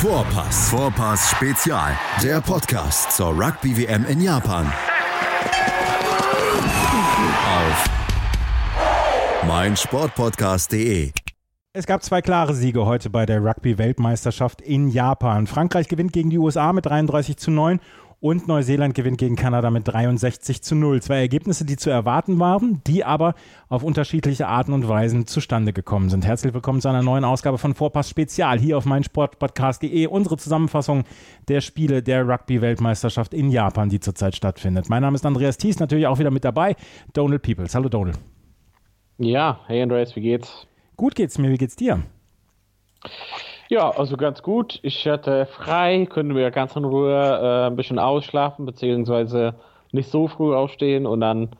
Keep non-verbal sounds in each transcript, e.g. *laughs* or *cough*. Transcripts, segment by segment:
Vorpass. Vorpass Spezial. Der Podcast zur Rugby WM in Japan. Auf meinsportpodcast.de. Es gab zwei klare Siege heute bei der Rugby-Weltmeisterschaft in Japan. Frankreich gewinnt gegen die USA mit 33 zu 9 und Neuseeland gewinnt gegen Kanada mit 63 zu 0. Zwei Ergebnisse, die zu erwarten waren, die aber auf unterschiedliche Arten und Weisen zustande gekommen sind. Herzlich willkommen zu einer neuen Ausgabe von Vorpass Spezial hier auf meinsportpodcast.de. Unsere Zusammenfassung der Spiele der Rugby-Weltmeisterschaft in Japan, die zurzeit stattfindet. Mein Name ist Andreas Thies, natürlich auch wieder mit dabei. Donald Peoples. Hallo Donald. Ja, hey Andreas, wie geht's? Gut geht's mir, wie geht's dir? Ja, also ganz gut. Ich hatte frei, können wir ganz in Ruhe äh, ein bisschen ausschlafen, beziehungsweise nicht so früh aufstehen und dann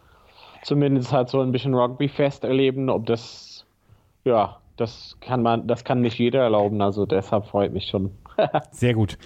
zumindest halt so ein bisschen Rugby-Fest erleben. Ob das, ja, das kann man, das kann nicht jeder erlauben, also deshalb freut mich schon. *laughs* Sehr gut.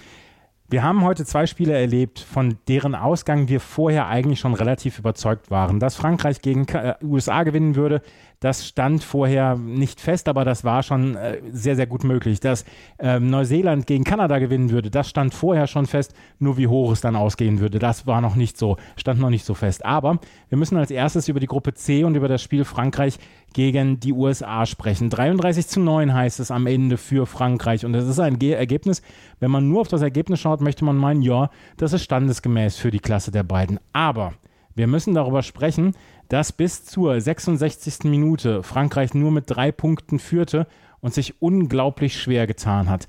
Wir haben heute zwei Spiele erlebt, von deren Ausgang wir vorher eigentlich schon relativ überzeugt waren. Dass Frankreich gegen äh, USA gewinnen würde, das stand vorher nicht fest, aber das war schon äh, sehr, sehr gut möglich. Dass ähm, Neuseeland gegen Kanada gewinnen würde, das stand vorher schon fest. Nur wie hoch es dann ausgehen würde, das war noch nicht so, stand noch nicht so fest. Aber wir müssen als erstes über die Gruppe C und über das Spiel Frankreich gegen die USA sprechen. 33 zu 9 heißt es am Ende für Frankreich. Und das ist ein Ge Ergebnis, wenn man nur auf das Ergebnis schaut, möchte man meinen, ja, das ist standesgemäß für die Klasse der beiden. Aber wir müssen darüber sprechen, dass bis zur 66. Minute Frankreich nur mit drei Punkten führte und sich unglaublich schwer getan hat.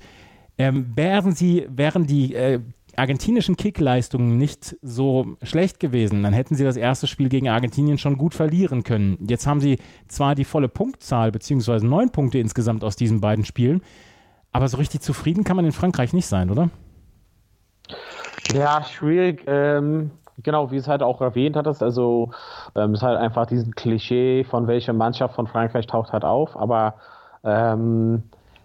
Ähm, wären, sie, wären die äh, argentinischen Kickleistungen nicht so schlecht gewesen, dann hätten sie das erste Spiel gegen Argentinien schon gut verlieren können. Jetzt haben sie zwar die volle Punktzahl, beziehungsweise neun Punkte insgesamt aus diesen beiden Spielen, aber so richtig zufrieden kann man in Frankreich nicht sein, oder? Ja, schwierig. Ähm, Genau, wie es halt auch erwähnt hattest, also ähm, ist halt einfach diesen Klischee von welcher Mannschaft von Frankreich taucht halt auf, aber ähm,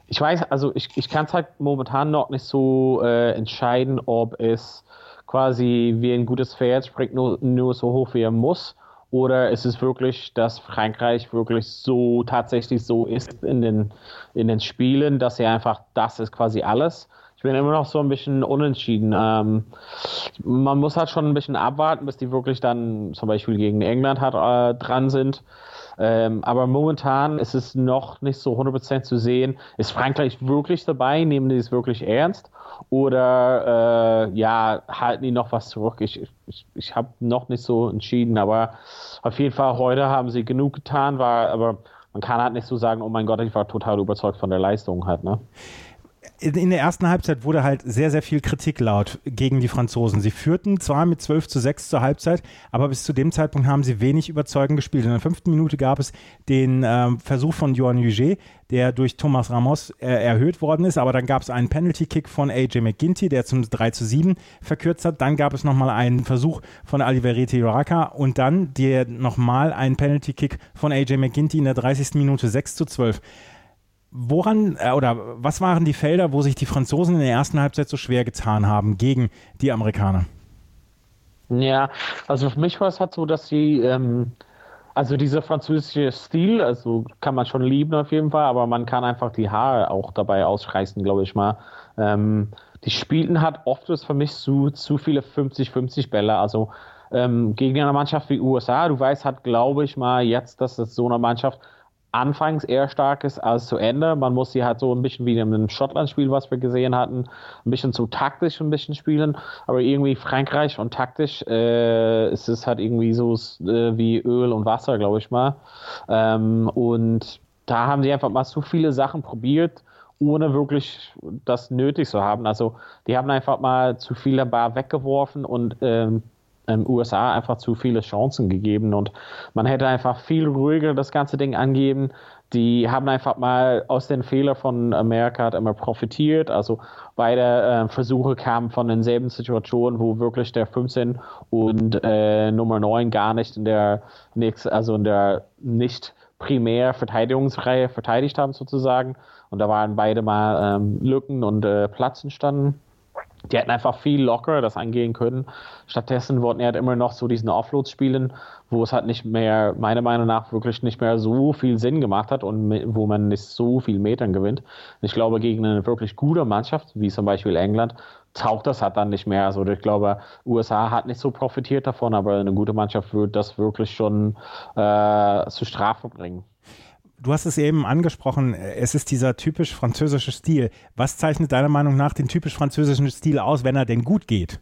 ich weiß, also ich, ich kann es halt momentan noch nicht so äh, entscheiden, ob es quasi wie ein gutes Pferd springt nur, nur so hoch wie er muss oder ist es wirklich, dass Frankreich wirklich so tatsächlich so ist in den, in den Spielen, dass er einfach das ist quasi alles ich bin immer noch so ein bisschen unentschieden. Ähm, man muss halt schon ein bisschen abwarten, bis die wirklich dann zum Beispiel gegen England hat, äh, dran sind. Ähm, aber momentan ist es noch nicht so 100% zu sehen. Ist Frankreich wirklich dabei? Nehmen die es wirklich ernst? Oder äh, ja, halten die noch was zurück? Ich, ich, ich habe noch nicht so entschieden, aber auf jeden Fall heute haben sie genug getan, war, aber man kann halt nicht so sagen, oh mein Gott, ich war total überzeugt von der Leistung halt, ne? In der ersten Halbzeit wurde halt sehr, sehr viel Kritik laut gegen die Franzosen. Sie führten zwar mit 12 zu 6 zur Halbzeit, aber bis zu dem Zeitpunkt haben sie wenig überzeugend gespielt. In der fünften Minute gab es den äh, Versuch von Johan Huget, der durch Thomas Ramos äh, erhöht worden ist, aber dann gab es einen Penalty-Kick von AJ McGinty, der zum 3 zu 7 verkürzt hat. Dann gab es nochmal einen Versuch von Aliveriti Raka und dann der nochmal einen Penalty-Kick von AJ McGinty in der 30. Minute 6 zu 12. Woran äh, oder was waren die Felder, wo sich die Franzosen in der ersten Halbzeit so schwer getan haben gegen die Amerikaner? Ja, also für mich war es halt so, dass sie, ähm, also dieser französische Stil, also kann man schon lieben auf jeden Fall, aber man kann einfach die Haare auch dabei ausreißen, glaube ich mal. Ähm, die spielten halt oft ist für mich zu, zu viele 50-50 Bälle, also ähm, gegen eine Mannschaft wie USA, du weißt halt, glaube ich mal jetzt, dass es so eine Mannschaft anfangs eher stark ist als zu Ende. Man muss sie halt so ein bisschen wie in einem Schottland-Spiel, was wir gesehen hatten, ein bisschen zu taktisch ein bisschen spielen. Aber irgendwie Frankreich und taktisch äh, ist es halt irgendwie so äh, wie Öl und Wasser, glaube ich mal. Ähm, und da haben sie einfach mal so viele Sachen probiert ohne wirklich das nötig zu haben. Also die haben einfach mal zu viele Bar weggeworfen und ähm, ähm, USA einfach zu viele Chancen gegeben und man hätte einfach viel ruhiger das ganze Ding angeben. Die haben einfach mal aus den Fehlern von Amerika hat immer profitiert. Also beide äh, Versuche kamen von denselben Situationen, wo wirklich der 15 und äh, Nummer 9 gar nicht in der nächsten, also in der nicht primär Verteidigungsreihe verteidigt haben sozusagen. Und da waren beide mal ähm, Lücken und äh, Platz entstanden. Die hätten einfach viel lockerer das angehen können. Stattdessen wollten er halt immer noch so diesen Offloads spielen, wo es halt nicht mehr, meiner Meinung nach, wirklich nicht mehr so viel Sinn gemacht hat und wo man nicht so viel Metern gewinnt. Ich glaube, gegen eine wirklich gute Mannschaft, wie zum Beispiel England, taucht das halt dann nicht mehr. Also ich glaube, USA hat nicht so profitiert davon, aber eine gute Mannschaft wird das wirklich schon äh, zur Strafe bringen. Du hast es eben angesprochen, es ist dieser typisch französische Stil. Was zeichnet deiner Meinung nach den typisch französischen Stil aus, wenn er denn gut geht?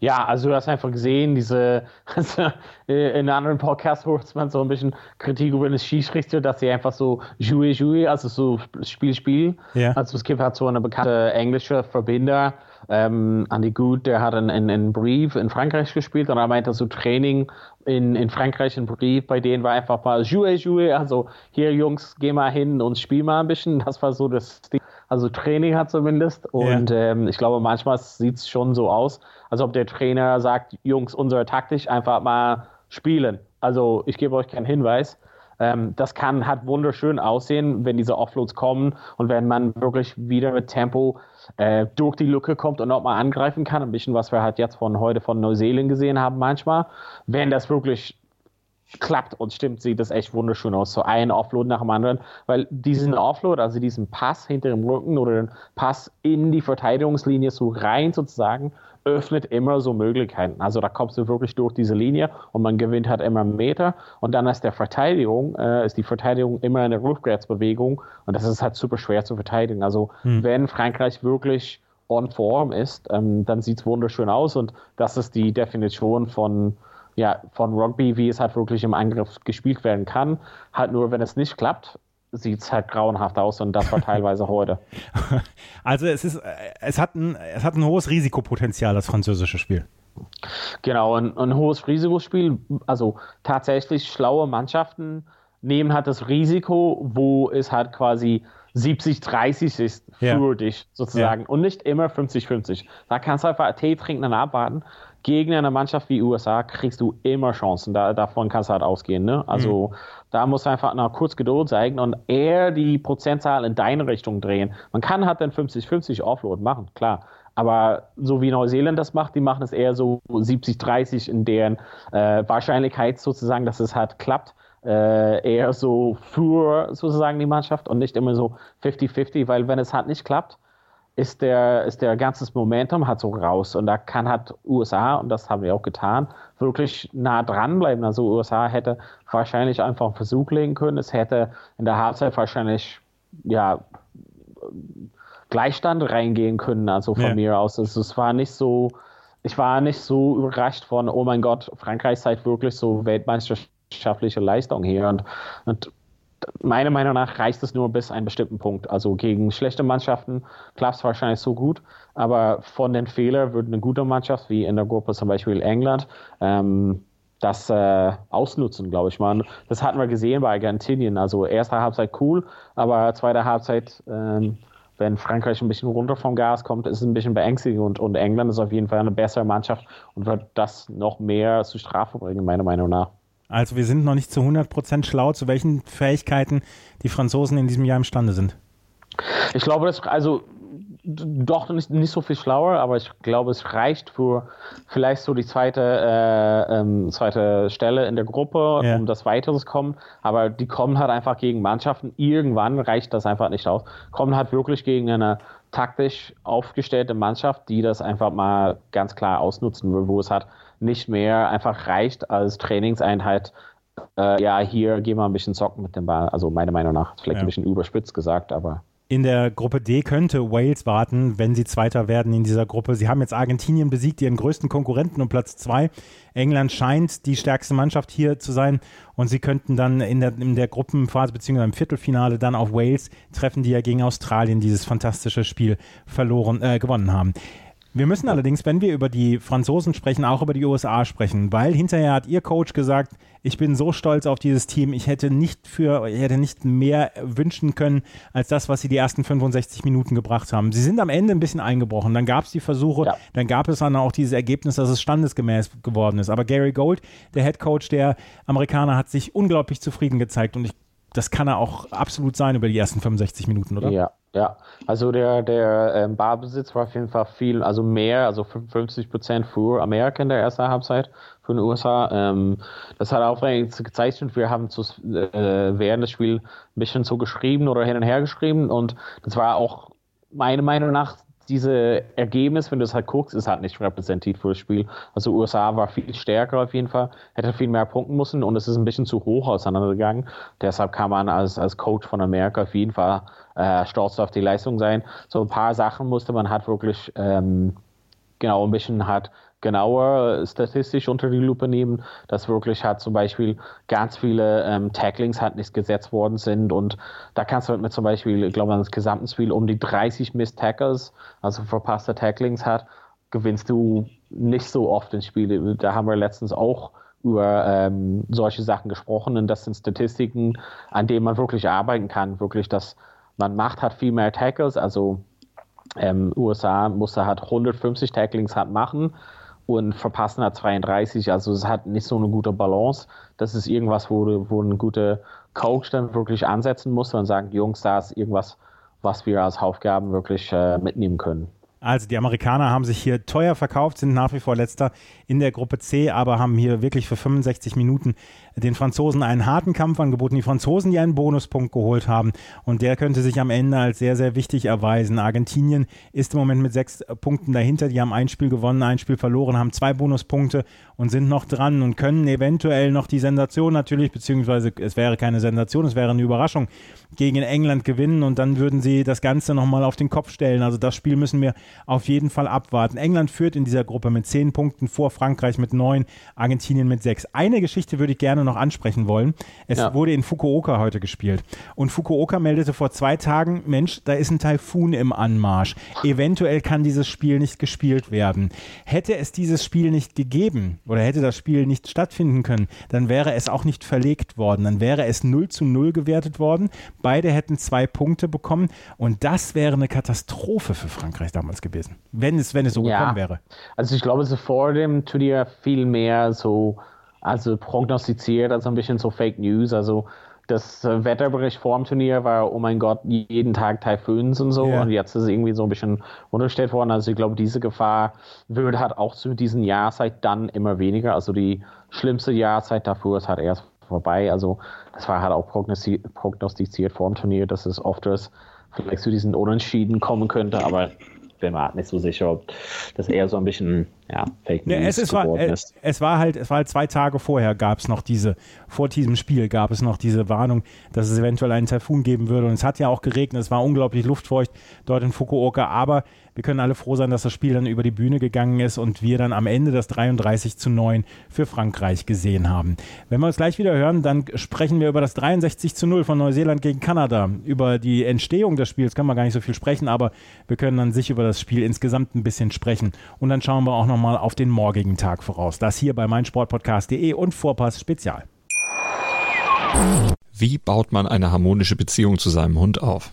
Ja, also du hast einfach gesehen, diese, *laughs* also in anderen Podcasts hört man so ein bisschen Kritik über den Schiedsrichter, dass sie einfach so jouer, jouer, also so Spiel, Spiel. Ja. Also es gibt halt so eine bekannte englische Verbinder, ähm, Andy Good, der hat einen, Brief in Frankreich gespielt und er meinte so Training in, in Frankreich, ein Brief bei denen war einfach mal jouer, jouer, also hier Jungs, geh mal hin und spiel mal ein bisschen. Das war so das Ding also Training hat zumindest. Und ja. ähm, ich glaube, manchmal sieht es schon so aus, als ob der Trainer sagt, Jungs, unsere Taktik einfach mal spielen. Also ich gebe euch keinen Hinweis. Ähm, das kann hat wunderschön aussehen, wenn diese Offloads kommen und wenn man wirklich wieder mit Tempo äh, durch die Lücke kommt und nochmal angreifen kann. Ein bisschen, was wir halt jetzt von heute von Neuseeland gesehen haben manchmal. Wenn das wirklich klappt und stimmt, sieht das echt wunderschön aus. So ein Offload nach dem anderen, weil diesen Offload, also diesen Pass hinter dem Rücken oder den Pass in die Verteidigungslinie so rein sozusagen, öffnet immer so Möglichkeiten. Also da kommst du wirklich durch diese Linie und man gewinnt halt immer Meter und dann ist der Verteidigung, äh, ist die Verteidigung immer eine Rückwärtsbewegung und das ist halt super schwer zu verteidigen. Also hm. wenn Frankreich wirklich on form ist, ähm, dann sieht es wunderschön aus und das ist die Definition von ja, von Rugby, wie es halt wirklich im Angriff gespielt werden kann. Halt nur, wenn es nicht klappt, sieht es halt grauenhaft aus und das war teilweise heute. *laughs* Also es ist, es hat ein, es hat ein hohes Risikopotenzial, das französische Spiel. Genau, ein, ein hohes Risikospiel. Also tatsächlich schlaue Mannschaften nehmen halt das Risiko, wo es halt quasi 70-30 ist für ja. dich sozusagen ja. und nicht immer 50-50. Da kannst du einfach Tee trinken und abwarten gegen eine Mannschaft wie USA kriegst du immer Chancen. Da, davon kannst du halt ausgehen. Ne? Also mhm. da musst du einfach noch kurz Geduld zeigen und eher die Prozentzahl in deine Richtung drehen. Man kann halt dann 50-50 Offload machen, klar. Aber so wie Neuseeland das macht, die machen es eher so 70-30 in deren äh, Wahrscheinlichkeit sozusagen, dass es halt klappt. Äh, eher so für sozusagen die Mannschaft und nicht immer so 50-50, weil wenn es halt nicht klappt, ist der, ist der ganzes Momentum halt so raus. Und da kann halt USA, und das haben wir auch getan, wirklich nah dranbleiben. Also USA hätte wahrscheinlich einfach einen Versuch legen können. Es hätte in der Halbzeit wahrscheinlich, ja, Gleichstand reingehen können, also von ja. mir aus. Also es war nicht so, ich war nicht so überrascht von, oh mein Gott, Frankreich zeigt wirklich so weltmeisterschaftliche Leistung hier. Und, und meiner Meinung nach reicht es nur bis einen bestimmten Punkt. Also gegen schlechte Mannschaften klappt es wahrscheinlich so gut, aber von den Fehlern würde eine gute Mannschaft, wie in der Gruppe zum Beispiel England, ähm, das äh, ausnutzen, glaube ich mal. Das hatten wir gesehen bei Argentinien. Also erste Halbzeit cool, aber zweite Halbzeit, ähm, wenn Frankreich ein bisschen runter vom Gas kommt, ist es ein bisschen beängstigend und, und England ist auf jeden Fall eine bessere Mannschaft und wird das noch mehr zur Strafe bringen, meiner Meinung nach. Also wir sind noch nicht zu 100% schlau, zu welchen Fähigkeiten die Franzosen in diesem Jahr imstande sind. Ich glaube, das, also doch nicht, nicht so viel schlauer, aber ich glaube, es reicht für vielleicht so die zweite, äh, ähm, zweite Stelle in der Gruppe, ja. um das Weiteres kommen. Aber die kommen halt einfach gegen Mannschaften. Irgendwann reicht das einfach nicht aus. Kommen halt wirklich gegen eine taktisch aufgestellte Mannschaft, die das einfach mal ganz klar ausnutzen will, wo es halt nicht mehr einfach reicht als Trainingseinheit. Äh, ja, hier gehen wir ein bisschen zocken mit dem Ball. Also meiner Meinung nach, vielleicht ja. ein bisschen überspitzt gesagt, aber. In der Gruppe D könnte Wales warten, wenn sie Zweiter werden in dieser Gruppe. Sie haben jetzt Argentinien besiegt, ihren größten Konkurrenten um Platz zwei. England scheint die stärkste Mannschaft hier zu sein und sie könnten dann in der, in der Gruppenphase bzw. im Viertelfinale dann auf Wales treffen, die ja gegen Australien dieses fantastische Spiel verloren, äh, gewonnen haben. Wir müssen allerdings, wenn wir über die Franzosen sprechen, auch über die USA sprechen, weil hinterher hat ihr Coach gesagt, ich bin so stolz auf dieses Team, ich hätte nicht für, ich hätte nicht mehr wünschen können als das, was sie die ersten 65 Minuten gebracht haben. Sie sind am Ende ein bisschen eingebrochen, dann gab es die Versuche, ja. dann gab es dann auch dieses Ergebnis, dass es standesgemäß geworden ist. Aber Gary Gold, der Head Coach der Amerikaner, hat sich unglaublich zufrieden gezeigt und ich das kann er auch absolut sein über die ersten 65 Minuten, oder? Ja, ja. Also der, der ähm, Ballbesitz war auf jeden Fall viel, also mehr, also 50 Prozent für Amerika in der ersten Halbzeit, für den USA. Ähm, das hat auch gezeichnet, wir haben zu, äh, während des Spiels ein bisschen so geschrieben oder hin und her geschrieben und das war auch meiner Meinung nach diese Ergebnis, wenn du es halt guckst, ist halt nicht repräsentativ für das Spiel. Also USA war viel stärker auf jeden Fall, hätte viel mehr punkten müssen und es ist ein bisschen zu hoch auseinandergegangen. Deshalb kann man als, als Coach von Amerika auf jeden Fall äh, stolz auf die Leistung sein. So ein paar Sachen musste man halt wirklich ähm, genau ein bisschen halt genauer statistisch unter die Lupe nehmen, dass wirklich halt zum Beispiel ganz viele ähm, Tacklings halt nicht gesetzt worden sind. Und da kannst du halt mit zum Beispiel, ich glaube, das gesamten Spiel um die 30 Miss Tackles, also verpasste Tacklings hat, gewinnst du nicht so oft in Spiele. Da haben wir letztens auch über ähm, solche Sachen gesprochen. Und das sind Statistiken, an denen man wirklich arbeiten kann, wirklich, dass man macht hat viel mehr Tackles, also ähm, USA musste halt 150 Tacklings hat machen und verpassen hat 32. Also es hat nicht so eine gute Balance. Das ist irgendwas, wo, wo ein guter Coach dann wirklich ansetzen muss und sagen, Jungs, da ist irgendwas, was wir als Aufgaben wirklich äh, mitnehmen können. Also die Amerikaner haben sich hier teuer verkauft, sind nach wie vor letzter in der Gruppe C, aber haben hier wirklich für 65 Minuten den Franzosen einen harten Kampf angeboten. Die Franzosen, die einen Bonuspunkt geholt haben und der könnte sich am Ende als sehr, sehr wichtig erweisen. Argentinien ist im Moment mit sechs Punkten dahinter. Die haben ein Spiel gewonnen, ein Spiel verloren, haben zwei Bonuspunkte und sind noch dran und können eventuell noch die Sensation natürlich, beziehungsweise es wäre keine Sensation, es wäre eine Überraschung, gegen England gewinnen und dann würden sie das Ganze nochmal auf den Kopf stellen. Also das Spiel müssen wir auf jeden Fall abwarten. England führt in dieser Gruppe mit zehn Punkten vor Frankreich mit neun, Argentinien mit sechs. Eine Geschichte würde ich gerne noch ansprechen wollen. Es ja. wurde in Fukuoka heute gespielt und Fukuoka meldete vor zwei Tagen, Mensch, da ist ein Taifun im Anmarsch. Eventuell kann dieses Spiel nicht gespielt werden. Hätte es dieses Spiel nicht gegeben oder hätte das Spiel nicht stattfinden können, dann wäre es auch nicht verlegt worden. Dann wäre es 0 zu 0 gewertet worden. Beide hätten zwei Punkte bekommen und das wäre eine Katastrophe für Frankreich damals gewesen, wenn es, wenn es so ja. gekommen wäre. Also ich glaube, so vor dem Turnier viel mehr so also prognostiziert, also ein bisschen so Fake News. Also das Wetterbericht vor dem Turnier war, oh mein Gott, jeden Tag Taifuns und so. Ja. Und jetzt ist es irgendwie so ein bisschen unterstellt worden. Also ich glaube, diese Gefahr wird halt auch zu diesen Jahrzeit dann immer weniger. Also die schlimmste Jahrzeit dafür ist halt erst vorbei. Also das war halt auch prognostiziert vor dem Turnier, dass es oft vielleicht zu diesen Unentschieden kommen könnte. Aber bin mir nicht so sicher, ob das eher so ein bisschen ja, Fake News ja, es, es war, ist. Es war halt, es war halt zwei Tage vorher gab es noch diese, vor diesem Spiel gab es noch diese Warnung, dass es eventuell einen Taifun geben würde. Und es hat ja auch geregnet, es war unglaublich luftfeucht dort in Fukuoka, aber wir können alle froh sein, dass das Spiel dann über die Bühne gegangen ist und wir dann am Ende das 33 zu 9 für Frankreich gesehen haben. Wenn wir uns gleich wieder hören, dann sprechen wir über das 63 zu 0 von Neuseeland gegen Kanada. Über die Entstehung des Spiels können wir gar nicht so viel sprechen, aber wir können dann sich über das Spiel insgesamt ein bisschen sprechen. Und dann schauen wir auch nochmal auf den morgigen Tag voraus. Das hier bei meinsportpodcast.de und Vorpass Spezial. Wie baut man eine harmonische Beziehung zu seinem Hund auf?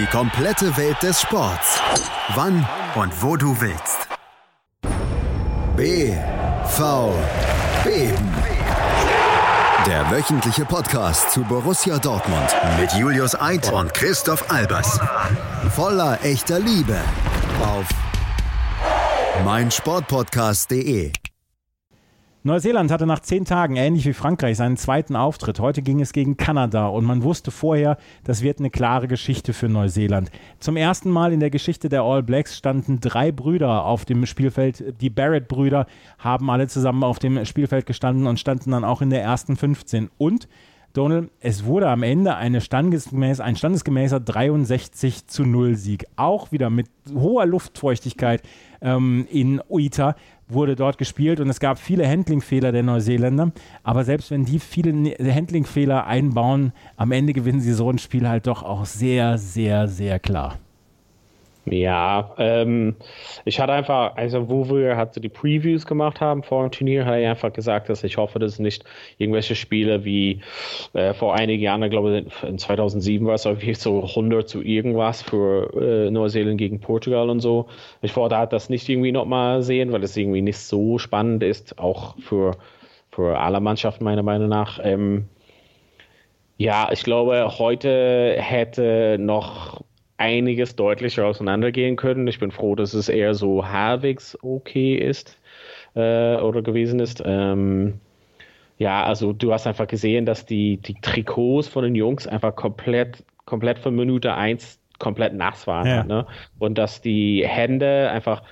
Die komplette Welt des Sports. Wann und wo du willst. BVB. Der wöchentliche Podcast zu Borussia Dortmund mit Julius Eid und Christoph Albers. Voller echter Liebe auf meinsportpodcast.de. Neuseeland hatte nach zehn Tagen, ähnlich wie Frankreich, seinen zweiten Auftritt. Heute ging es gegen Kanada und man wusste vorher, das wird eine klare Geschichte für Neuseeland. Zum ersten Mal in der Geschichte der All Blacks standen drei Brüder auf dem Spielfeld. Die Barrett-Brüder haben alle zusammen auf dem Spielfeld gestanden und standen dann auch in der ersten 15. Und Donald, es wurde am Ende eine standesgemäß, ein standesgemäßer 63 zu 0 Sieg. Auch wieder mit hoher Luftfeuchtigkeit ähm, in Uita wurde dort gespielt und es gab viele Handlingfehler der Neuseeländer. Aber selbst wenn die viele ne-, Handlingfehler einbauen, am Ende gewinnen sie so ein Spiel halt doch auch sehr, sehr, sehr klar. Ja, ähm, ich hatte einfach, also wo wir halt die Previews gemacht haben vor dem Turnier, hatte ich einfach gesagt, dass ich hoffe, dass nicht irgendwelche Spiele wie äh, vor einigen Jahren, ich glaube in 2007 war es irgendwie so 100 zu irgendwas für äh, Neuseeland gegen Portugal und so. Ich wollte halt das nicht irgendwie nochmal sehen, weil es irgendwie nicht so spannend ist, auch für, für alle Mannschaften meiner Meinung nach. Ähm, ja, ich glaube, heute hätte noch einiges deutlicher auseinandergehen können. Ich bin froh, dass es eher so halbwegs okay ist äh, oder gewesen ist. Ähm, ja, also du hast einfach gesehen, dass die, die Trikots von den Jungs einfach komplett, komplett von Minute 1 komplett nass waren. Ja. Ne? Und dass die Hände einfach,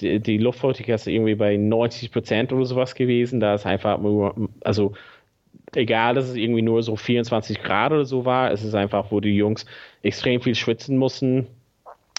die, die Luftfeuchtigkeit ist irgendwie bei 90 Prozent oder sowas gewesen. Da ist einfach nur, also egal, dass es irgendwie nur so 24 Grad oder so war, es ist einfach, wo die Jungs extrem viel schwitzen mussten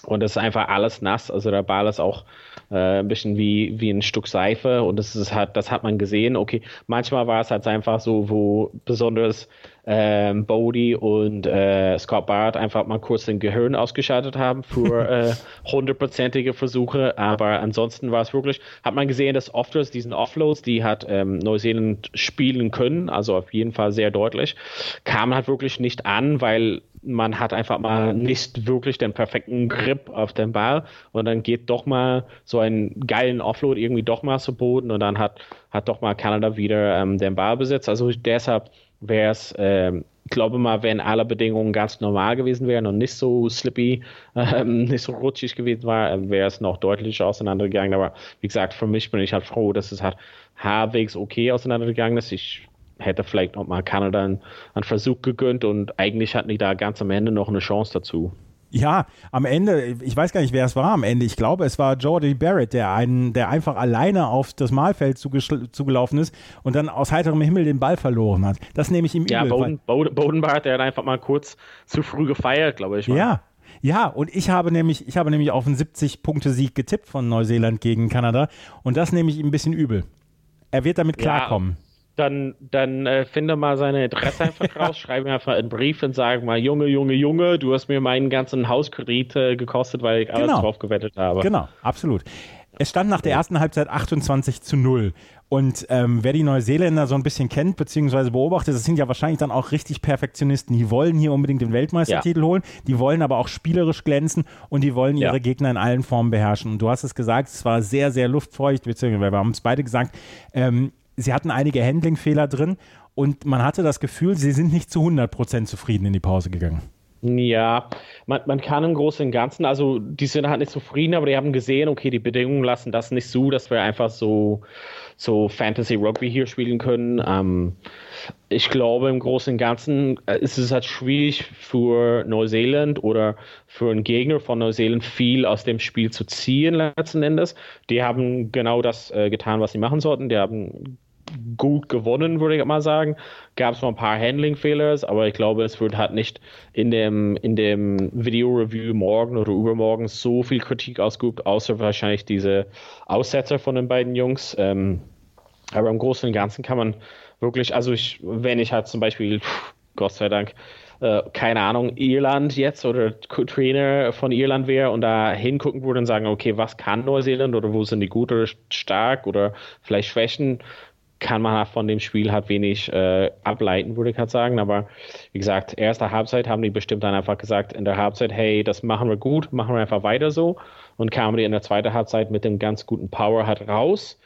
und es ist einfach alles nass. Also der Ball ist auch äh, ein bisschen wie, wie ein Stück Seife und das ist halt, das hat man gesehen. Okay, manchmal war es halt einfach so, wo besonders ähm, Bodie und äh, Scott Barrett einfach mal kurz den Gehirn ausgeschaltet haben für *laughs* äh, hundertprozentige Versuche, aber ansonsten war es wirklich, hat man gesehen, dass oft diesen Offloads, die hat ähm, Neuseeland spielen können, also auf jeden Fall sehr deutlich, kamen halt wirklich nicht an, weil man hat einfach mal nicht wirklich den perfekten Grip auf den Ball und dann geht doch mal so einen geilen Offload irgendwie doch mal zu Boden und dann hat, hat doch mal Kanada wieder ähm, den Ball besetzt. Also deshalb wäre es, ähm, ich glaube mal, wenn alle Bedingungen ganz normal gewesen wären und nicht so slippy, *laughs* ähm, nicht so rutschig gewesen war, wäre es noch deutlich auseinandergegangen. Aber wie gesagt, für mich bin ich halt froh, dass es halt halbwegs okay auseinandergegangen ist. Ich hätte vielleicht noch mal Kanada einen, einen Versuch gegönnt und eigentlich hatten die da ganz am Ende noch eine Chance dazu. Ja, am Ende, ich weiß gar nicht, wer es war am Ende. Ich glaube, es war Jordi Barrett, der einen, der einfach alleine auf das Mahlfeld zugelaufen ist und dann aus heiterem Himmel den Ball verloren hat. Das nehme ich ihm ja, übel. Boden, Boden, der hat einfach mal kurz zu früh gefeiert, glaube ich. Ja, ja, und ich habe nämlich, ich habe nämlich auf einen 70-Punkte-Sieg getippt von Neuseeland gegen Kanada und das nehme ich ihm ein bisschen übel. Er wird damit klarkommen. Ja dann, dann äh, finde mal seine Adresse einfach *laughs* raus, schreibe mir einfach einen Brief und sage mal, Junge, Junge, Junge, du hast mir meinen ganzen Hauskredit äh, gekostet, weil ich alles genau. drauf gewettet habe. Genau, absolut. Es stand nach der ersten Halbzeit 28 zu 0. Und ähm, wer die Neuseeländer so ein bisschen kennt, beziehungsweise beobachtet, das sind ja wahrscheinlich dann auch richtig Perfektionisten. Die wollen hier unbedingt den Weltmeistertitel ja. holen, die wollen aber auch spielerisch glänzen und die wollen ihre ja. Gegner in allen Formen beherrschen. Und du hast es gesagt, es war sehr, sehr luftfeucht, beziehungsweise wir haben es beide gesagt, ähm, sie hatten einige Handlingfehler drin und man hatte das Gefühl, sie sind nicht zu 100% zufrieden in die Pause gegangen. Ja, man, man kann im Großen und Ganzen, also die sind halt nicht zufrieden, aber die haben gesehen, okay, die Bedingungen lassen das nicht zu, dass wir einfach so, so Fantasy Rugby hier spielen können. Ähm, ich glaube, im Großen und Ganzen äh, ist es halt schwierig für Neuseeland oder für einen Gegner von Neuseeland viel aus dem Spiel zu ziehen, letzten Endes. Die haben genau das äh, getan, was sie machen sollten. Die haben gut gewonnen, würde ich mal sagen. Gab es noch ein paar Handling-Fehler, aber ich glaube, es wird halt nicht in dem, in dem Video-Review morgen oder übermorgen so viel Kritik ausgeübt, außer wahrscheinlich diese Aussetzer von den beiden Jungs. Ähm, aber im Großen und Ganzen kann man wirklich, also ich, wenn ich halt zum Beispiel, Gott sei Dank, äh, keine Ahnung, Irland jetzt oder Trainer von Irland wäre und da hingucken würde und sagen, okay, was kann Neuseeland oder wo sind die gut oder stark oder vielleicht Schwächen, kann man von dem Spiel halt wenig äh, ableiten, würde ich halt sagen. Aber wie gesagt, erste Halbzeit haben die bestimmt dann einfach gesagt in der Halbzeit, hey, das machen wir gut, machen wir einfach weiter so. Und kamen die in der zweiten Halbzeit mit dem ganz guten Power halt raus.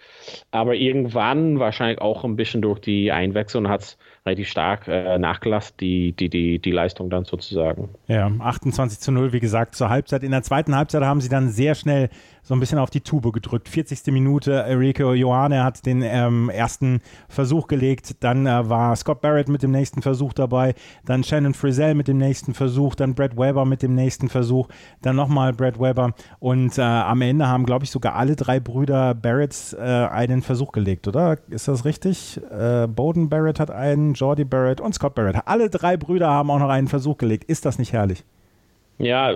Aber irgendwann, wahrscheinlich auch ein bisschen durch die Einwechslung, hat es relativ stark äh, nachgelassen, die, die, die, die Leistung dann sozusagen. Ja, 28 zu 0, wie gesagt, zur Halbzeit. In der zweiten Halbzeit haben sie dann sehr schnell so ein bisschen auf die Tube gedrückt. 40. Minute, Enrico Johanne hat den ähm, ersten Versuch gelegt, dann äh, war Scott Barrett mit dem nächsten Versuch dabei, dann Shannon Frizzell mit dem nächsten Versuch, dann Brad Weber mit dem nächsten Versuch, dann nochmal Brad Weber und äh, am Ende haben, glaube ich, sogar alle drei Brüder Barretts äh, einen Versuch gelegt, oder? Ist das richtig? Äh, Bowden Barrett hat einen, Jordi Barrett und Scott Barrett. Alle drei Brüder haben auch noch einen Versuch gelegt. Ist das nicht herrlich? Ja,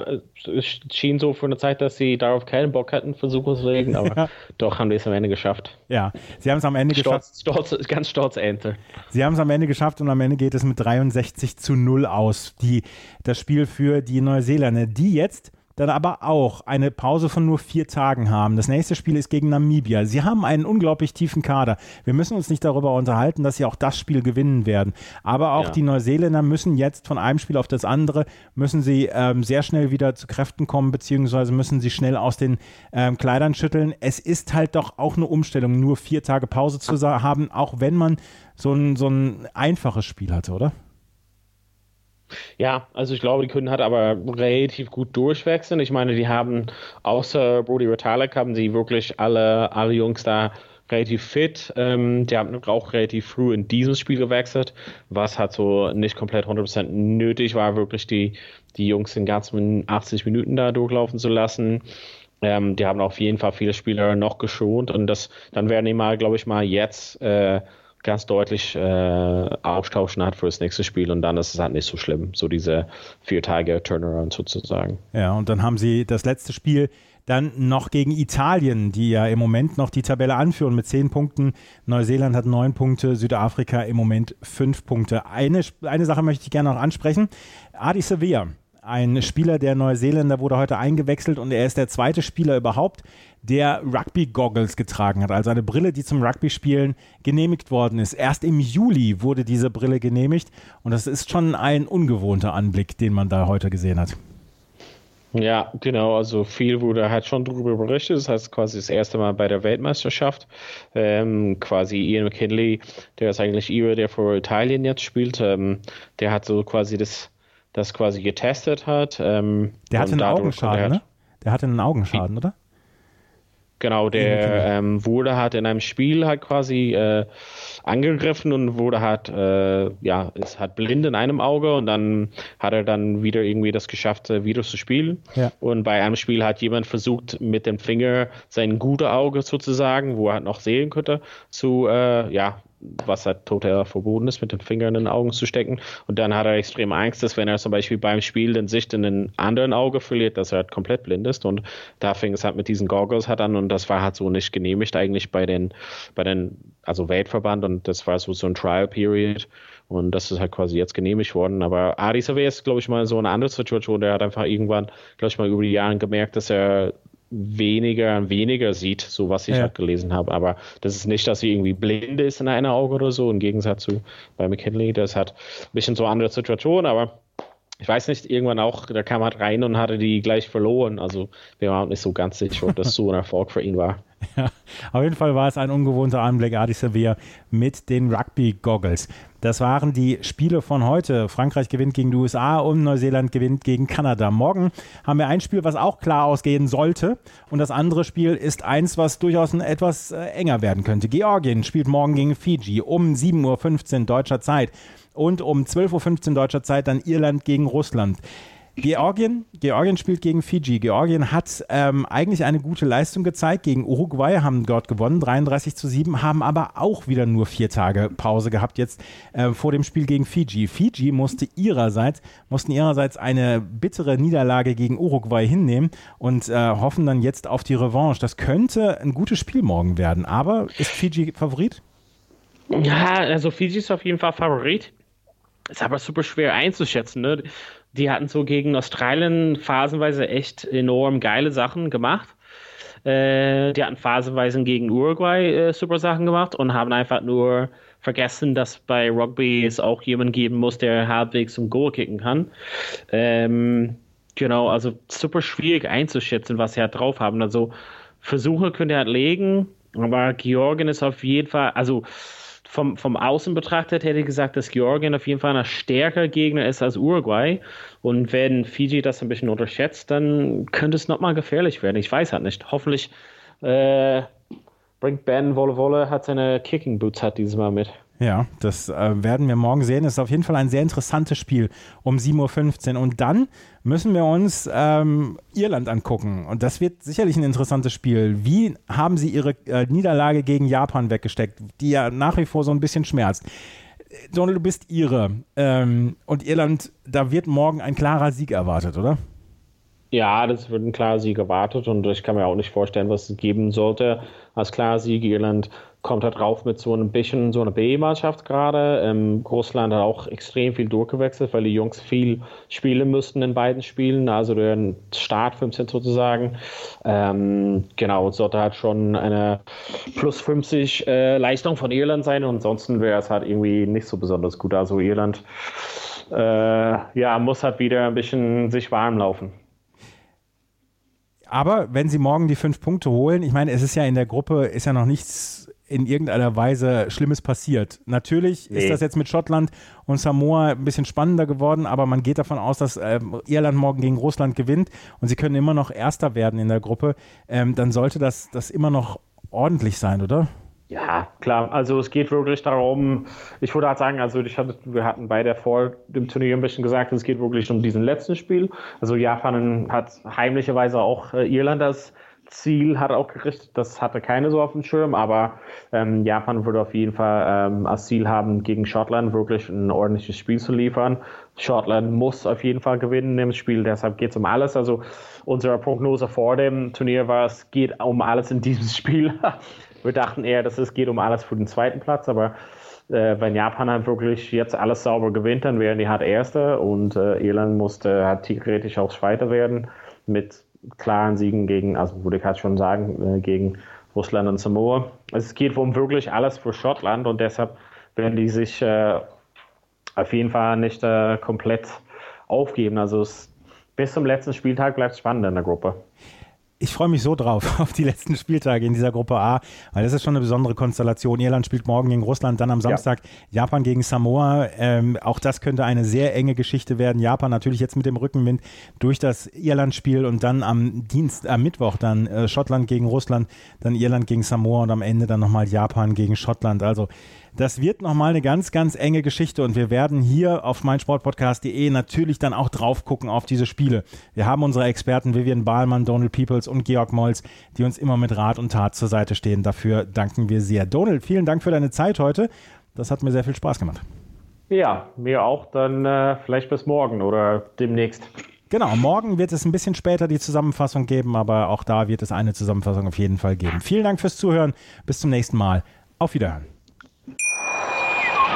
es schien so für eine Zeit, dass sie darauf keinen Bock hatten, Versuche zu legen, aber *laughs* ja. doch haben die es am Ende geschafft. Ja, sie haben es am Ende stolz, geschafft. Stolz, ganz stolz Ente. Sie haben es am Ende geschafft und am Ende geht es mit 63 zu 0 aus. Die, das Spiel für die Neuseeländer, die jetzt dann aber auch eine Pause von nur vier Tagen haben. Das nächste Spiel ist gegen Namibia. Sie haben einen unglaublich tiefen Kader. Wir müssen uns nicht darüber unterhalten, dass sie auch das Spiel gewinnen werden. Aber auch ja. die Neuseeländer müssen jetzt von einem Spiel auf das andere, müssen sie ähm, sehr schnell wieder zu Kräften kommen, beziehungsweise müssen sie schnell aus den ähm, Kleidern schütteln. Es ist halt doch auch eine Umstellung, nur vier Tage Pause zu haben, auch wenn man so ein, so ein einfaches Spiel hatte, oder? Ja, also ich glaube, die können halt aber relativ gut durchwechseln. Ich meine, die haben außer Brody Retalek haben sie wirklich alle, alle Jungs da relativ fit. Ähm, die haben auch relativ früh in diesem Spiel gewechselt, was halt so nicht komplett 100% nötig war, wirklich die, die Jungs in ganzen 80 Minuten da durchlaufen zu lassen. Ähm, die haben auf jeden Fall viele Spieler noch geschont und das, dann werden die mal, glaube ich, mal jetzt äh, ganz deutlich äh, austauschen hat für das nächste Spiel und dann ist es halt nicht so schlimm, so diese vier Tage Turnaround sozusagen. Ja, und dann haben sie das letzte Spiel dann noch gegen Italien, die ja im Moment noch die Tabelle anführen mit zehn Punkten. Neuseeland hat neun Punkte, Südafrika im Moment fünf Punkte. Eine, eine Sache möchte ich gerne noch ansprechen. Adi Sevilla, ein Spieler der Neuseeländer wurde heute eingewechselt und er ist der zweite Spieler überhaupt, der Rugby-Goggles getragen hat, also eine Brille, die zum Rugby-Spielen genehmigt worden ist. Erst im Juli wurde diese Brille genehmigt und das ist schon ein ungewohnter Anblick, den man da heute gesehen hat. Ja, genau. Also viel wurde halt schon darüber berichtet. Das heißt quasi das erste Mal bei der Weltmeisterschaft. Ähm, quasi Ian McKinley, der ist eigentlich Ira, der für Italien jetzt spielt. Ähm, der hat so quasi das das quasi getestet hat. Ähm, der hatte einen Augenschaden, ne? Der hatte einen Augenschaden, oder? Genau, der ähm, wurde halt in einem Spiel halt quasi äh, angegriffen und wurde halt, äh, ja, ist halt blind in einem Auge und dann hat er dann wieder irgendwie das geschafft, äh, wieder zu spielen. Ja. Und bei einem Spiel hat jemand versucht, mit dem Finger sein gutes Auge sozusagen, wo er halt noch sehen könnte, zu, äh, ja, was halt total verboten ist, mit den Fingern in den Augen zu stecken. Und dann hat er extrem Angst, dass wenn er zum Beispiel beim Spiel den Sicht in den anderen Auge verliert, dass er halt komplett blind ist. Und da fing es halt mit diesen Goggles halt an und das war halt so nicht genehmigt eigentlich bei den, bei den, also Weltverband und das war so, so ein Trial Period. Und das ist halt quasi jetzt genehmigt worden. Aber Adi Survey ist, glaube ich, mal so eine andere Situation. Der hat einfach irgendwann, glaube ich, mal über die Jahre gemerkt, dass er weniger und weniger sieht, so was ich ja. halt gelesen habe. Aber das ist nicht, dass sie irgendwie blind ist in einer Auge oder so, im Gegensatz zu bei McKinley. Das hat ein bisschen so eine andere Situation, aber ich weiß nicht, irgendwann auch, der kam halt rein und hatte die gleich verloren. Also wir waren auch nicht so ganz sicher, ob das *laughs* so ein Erfolg für ihn war. *laughs* Ja, auf jeden Fall war es ein ungewohnter Anblick, Adi Sevilla mit den Rugby-Goggles. Das waren die Spiele von heute. Frankreich gewinnt gegen die USA und Neuseeland gewinnt gegen Kanada. Morgen haben wir ein Spiel, was auch klar ausgehen sollte. Und das andere Spiel ist eins, was durchaus etwas äh, enger werden könnte. Georgien spielt morgen gegen Fiji um 7.15 Uhr deutscher Zeit. Und um 12.15 Uhr deutscher Zeit dann Irland gegen Russland. Georgien, Georgien spielt gegen Fiji. Georgien hat ähm, eigentlich eine gute Leistung gezeigt gegen Uruguay, haben dort gewonnen, 33 zu 7, haben aber auch wieder nur vier Tage Pause gehabt jetzt äh, vor dem Spiel gegen Fiji. Fiji musste ihrerseits, mussten ihrerseits eine bittere Niederlage gegen Uruguay hinnehmen und äh, hoffen dann jetzt auf die Revanche. Das könnte ein gutes Spiel morgen werden, aber ist Fiji Favorit? Ja, also Fiji ist auf jeden Fall Favorit. Ist aber super schwer einzuschätzen. Ne? Die hatten so gegen Australien phasenweise echt enorm geile Sachen gemacht. Äh, die hatten phasenweise gegen Uruguay äh, super Sachen gemacht und haben einfach nur vergessen, dass bei Rugby es auch jemanden geben muss, der halbwegs zum Goal kicken kann. Ähm, genau, also super schwierig einzuschätzen, was sie halt drauf haben. Also Versuche könnt ihr halt legen, aber Georgien ist auf jeden Fall, also vom, vom Außen betrachtet hätte ich gesagt, dass Georgien auf jeden Fall ein stärker Gegner ist als Uruguay. Und wenn Fiji das ein bisschen unterschätzt, dann könnte es nochmal gefährlich werden. Ich weiß halt nicht. Hoffentlich äh, bringt Ben Wolle Wolle, hat seine Kicking Boots hat dieses Mal mit. Ja, das äh, werden wir morgen sehen. Es ist auf jeden Fall ein sehr interessantes Spiel um 7.15 Uhr. Und dann müssen wir uns ähm, Irland angucken. Und das wird sicherlich ein interessantes Spiel. Wie haben sie ihre äh, Niederlage gegen Japan weggesteckt, die ja nach wie vor so ein bisschen schmerzt? Donald, du bist Ire. Ähm, und Irland, da wird morgen ein klarer Sieg erwartet, oder? Ja, das wird ein klarer Sieg erwartet und ich kann mir auch nicht vorstellen, was es geben sollte als klarer Sieg. Irland kommt da drauf mit so ein bisschen so einer B-Mannschaft gerade. Ähm, Russland hat auch extrem viel durchgewechselt, weil die Jungs viel spielen mussten in beiden Spielen, also der Start 15 sozusagen. Ähm, genau, es sollte halt schon eine plus 50 äh, Leistung von Irland sein und ansonsten wäre es halt irgendwie nicht so besonders gut. Also Irland äh, ja, muss halt wieder ein bisschen sich warm laufen. Aber wenn sie morgen die fünf Punkte holen, ich meine, es ist ja in der Gruppe, ist ja noch nichts in irgendeiner Weise Schlimmes passiert. Natürlich nee. ist das jetzt mit Schottland und Samoa ein bisschen spannender geworden, aber man geht davon aus, dass äh, Irland morgen gegen Russland gewinnt und sie können immer noch Erster werden in der Gruppe. Ähm, dann sollte das, das immer noch ordentlich sein, oder? Ja, klar. Also es geht wirklich darum, ich würde halt sagen, also ich hatte, wir hatten beide vor dem Turnier ein bisschen gesagt, es geht wirklich um diesen letzten Spiel. Also Japan hat heimlicherweise auch äh, Irland als Ziel hat auch gerichtet, das hatte keine so auf dem Schirm, aber ähm, Japan würde auf jeden Fall ähm, als Ziel haben, gegen Schottland wirklich ein ordentliches Spiel zu liefern. Schottland muss auf jeden Fall gewinnen im Spiel, deshalb geht es um alles. Also unsere Prognose vor dem Turnier war, es geht um alles in diesem *laughs* Spiel. Wir dachten eher, dass es geht um alles für den zweiten Platz, aber äh, wenn Japan halt wirklich jetzt alles sauber gewinnt, dann wären die halt Erste und äh, Irland musste halt theoretisch auch Zweiter werden mit klaren Siegen gegen, also würde ich halt schon sagen, äh, gegen Russland und Samoa. Es geht um wirklich alles für Schottland und deshalb werden die sich äh, auf jeden Fall nicht äh, komplett aufgeben. Also es, bis zum letzten Spieltag bleibt es spannend in der Gruppe ich freue mich so drauf, *laughs* auf die letzten Spieltage in dieser Gruppe A, weil das ist schon eine besondere Konstellation. Irland spielt morgen gegen Russland, dann am Samstag ja. Japan gegen Samoa. Ähm, auch das könnte eine sehr enge Geschichte werden. Japan natürlich jetzt mit dem Rückenwind durch das Irland-Spiel und dann am Dienst, am Mittwoch dann äh, Schottland gegen Russland, dann Irland gegen Samoa und am Ende dann nochmal Japan gegen Schottland. Also das wird nochmal eine ganz, ganz enge Geschichte und wir werden hier auf meinsportpodcast.de natürlich dann auch drauf gucken auf diese Spiele. Wir haben unsere Experten Vivian Bahlmann, Donald Peoples und Georg Molz, die uns immer mit Rat und Tat zur Seite stehen. Dafür danken wir sehr. Donald, vielen Dank für deine Zeit heute. Das hat mir sehr viel Spaß gemacht. Ja, mir auch. Dann äh, vielleicht bis morgen oder demnächst. Genau, morgen wird es ein bisschen später die Zusammenfassung geben, aber auch da wird es eine Zusammenfassung auf jeden Fall geben. Vielen Dank fürs Zuhören. Bis zum nächsten Mal. Auf Wiederhören.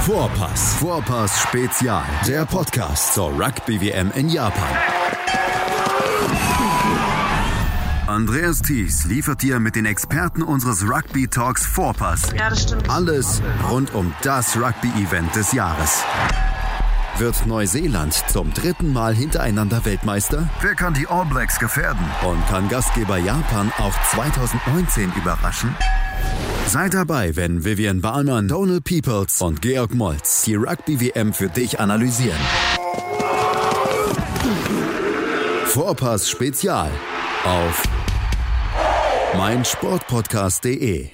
Vorpass. Vorpass Spezial. Der Podcast zur Rugby WM in Japan. Andreas Thies liefert dir mit den Experten unseres Rugby Talks Vorpass ja, alles rund um das Rugby-Event des Jahres. Wird Neuseeland zum dritten Mal hintereinander Weltmeister? Wer kann die All Blacks gefährden? Und kann Gastgeber Japan auch 2019 überraschen? Seid dabei, wenn Vivian Bahlmann, Donald Peoples und Georg Moltz die Rugby-WM für dich analysieren. Vorpass Spezial auf meinsportpodcast.de